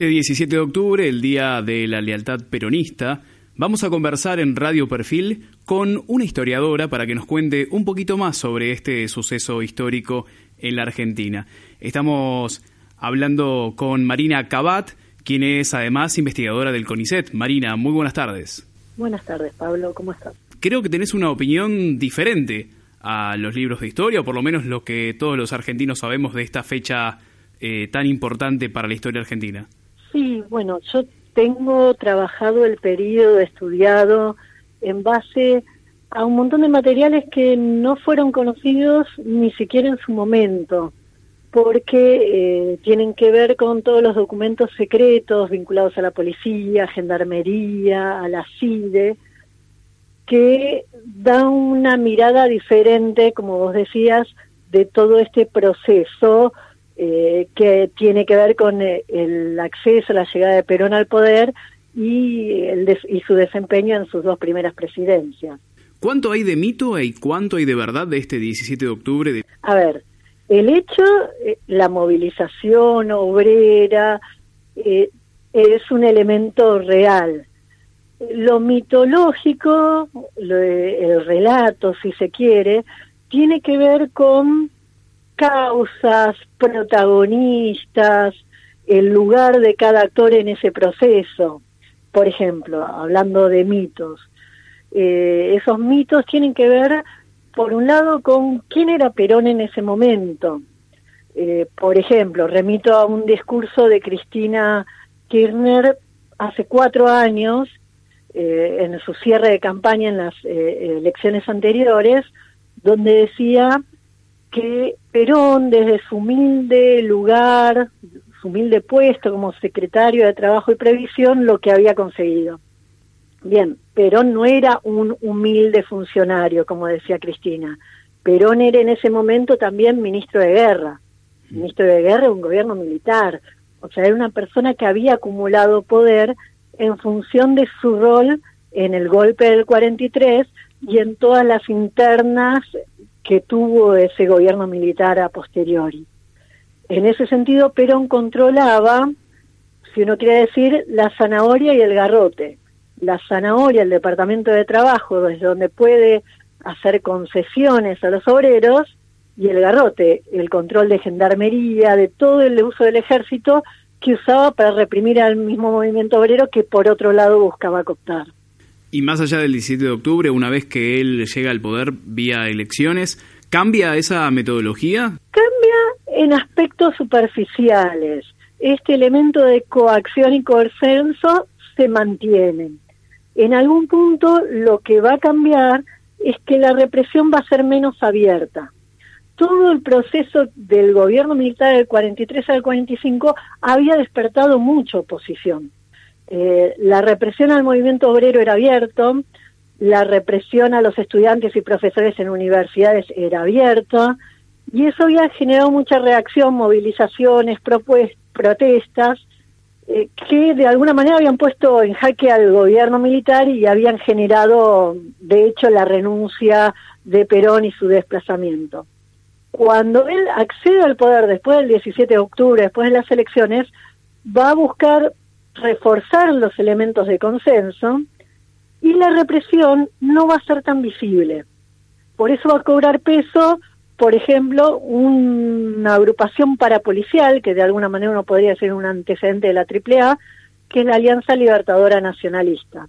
El 17 de octubre, el Día de la Lealtad Peronista, vamos a conversar en Radio Perfil con una historiadora para que nos cuente un poquito más sobre este suceso histórico en la Argentina. Estamos hablando con Marina Cabat, quien es además investigadora del CONICET. Marina, muy buenas tardes. Buenas tardes, Pablo, ¿cómo estás? Creo que tenés una opinión diferente a los libros de historia, o por lo menos lo que todos los argentinos sabemos de esta fecha eh, tan importante para la historia argentina. Sí, bueno, yo tengo trabajado el periodo, estudiado en base a un montón de materiales que no fueron conocidos ni siquiera en su momento, porque eh, tienen que ver con todos los documentos secretos vinculados a la policía, gendarmería, a la CIDE, que dan una mirada diferente, como vos decías, de todo este proceso eh, que tiene que ver con eh, el acceso, la llegada de Perón al poder y, el y su desempeño en sus dos primeras presidencias. ¿Cuánto hay de mito y cuánto hay de verdad de este 17 de octubre? De... A ver, el hecho, eh, la movilización obrera, es un elemento real. Lo mitológico, el relato, si se quiere, tiene que ver con causas, protagonistas, el lugar de cada actor en ese proceso. Por ejemplo, hablando de mitos, eh, esos mitos tienen que ver, por un lado, con quién era Perón en ese momento. Eh, por ejemplo, remito a un discurso de Cristina Kirchner hace cuatro años, eh, en su cierre de campaña en las elecciones anteriores, donde decía que Perón, desde su humilde lugar, su humilde puesto como secretario de Trabajo y Previsión, lo que había conseguido. Bien, Perón no era un humilde funcionario, como decía Cristina. Perón era en ese momento también ministro de guerra, ministro de guerra de un gobierno militar. O sea, era una persona que había acumulado poder en función de su rol en el golpe del 43 y en todas las internas que tuvo ese gobierno militar a posteriori. En ese sentido, Perón controlaba, si uno quiere decir, la zanahoria y el garrote. La zanahoria, el Departamento de Trabajo, desde donde puede hacer concesiones a los obreros, y el garrote, el control de gendarmería, de todo el uso del ejército que usaba para reprimir al mismo movimiento obrero que por otro lado buscaba cooptar. Y más allá del 17 de octubre, una vez que él llega al poder vía elecciones, ¿cambia esa metodología? Cambia en aspectos superficiales. Este elemento de coacción y consenso se mantiene. En algún punto lo que va a cambiar es que la represión va a ser menos abierta. Todo el proceso del gobierno militar del 43 al 45 había despertado mucha oposición eh, la represión al movimiento obrero era abierto, la represión a los estudiantes y profesores en universidades era abierta, y eso había generado mucha reacción, movilizaciones, protestas, eh, que de alguna manera habían puesto en jaque al gobierno militar y habían generado, de hecho, la renuncia de Perón y su desplazamiento. Cuando él accede al poder después del 17 de octubre, después de las elecciones, va a buscar reforzar los elementos de consenso y la represión no va a ser tan visible. Por eso va a cobrar peso, por ejemplo, una agrupación parapolicial, que de alguna manera uno podría ser un antecedente de la AAA, que es la Alianza Libertadora Nacionalista.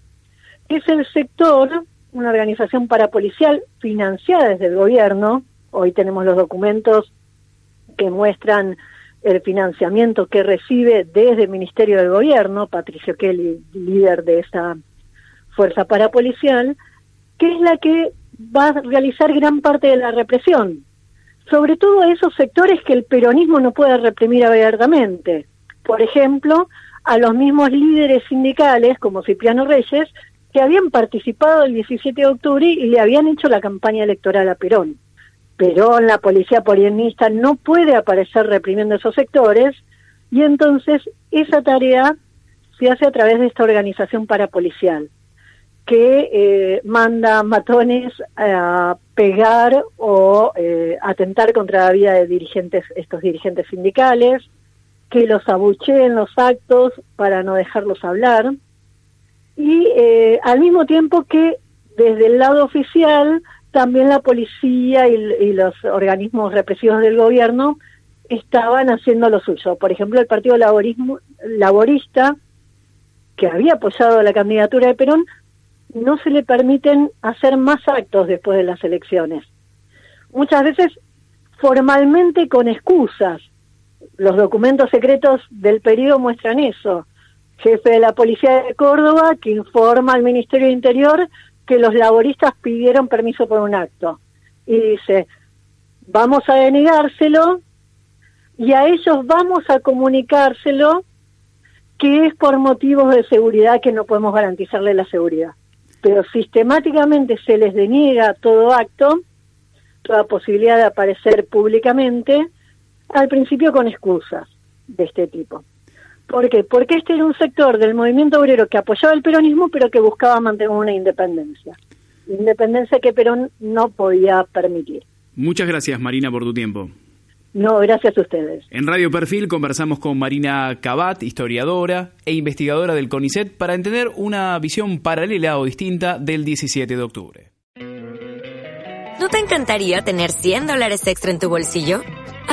Es el sector, una organización parapolicial financiada desde el gobierno, hoy tenemos los documentos que muestran el financiamiento que recibe desde el Ministerio del Gobierno, Patricio Kelly, líder de esa fuerza parapolicial, que es la que va a realizar gran parte de la represión, sobre todo a esos sectores que el peronismo no puede reprimir abiertamente. Por ejemplo, a los mismos líderes sindicales, como Cipriano Reyes, que habían participado el 17 de octubre y le habían hecho la campaña electoral a Perón. Perón, la policía polienista, no puede aparecer reprimiendo esos sectores y entonces esa tarea se hace a través de esta organización parapolicial que eh, manda matones a pegar o eh, atentar contra la vida de dirigentes, estos dirigentes sindicales, que los abucheen los actos para no dejarlos hablar, y eh, al mismo tiempo que desde el lado oficial también la policía y, los organismos represivos del gobierno estaban haciendo lo suyo. Por ejemplo, el Partido Laborismo, Laborista, que había apoyado la candidatura de Perón, no se le permiten hacer más actos después de las elecciones. Muchas veces formalmente con excusas. Los documentos secretos del periodo muestran eso. Jefe de la Policía de Córdoba que informa al Ministerio de Interior que los laboristas pidieron permiso por un acto. Y dice, vamos a denegárselo y a ellos vamos a comunicárselo que es por motivos de seguridad que no podemos garantizarle la seguridad pero sistemáticamente se les deniega todo acto, toda posibilidad de aparecer públicamente, al principio con excusas de este tipo. ¿Por qué? Porque este era un sector del movimiento obrero que apoyaba el peronismo, pero que buscaba mantener una independencia. Independencia que Perón no podía permitir. Muchas gracias, Marina, por tu tiempo. No, gracias a ustedes. En Radio Perfil conversamos con Marina Cabat, historiadora e investigadora del CONICET, para entender una visión paralela o distinta del 17 de octubre. ¿No te encantaría tener 100 dólares extra en tu bolsillo?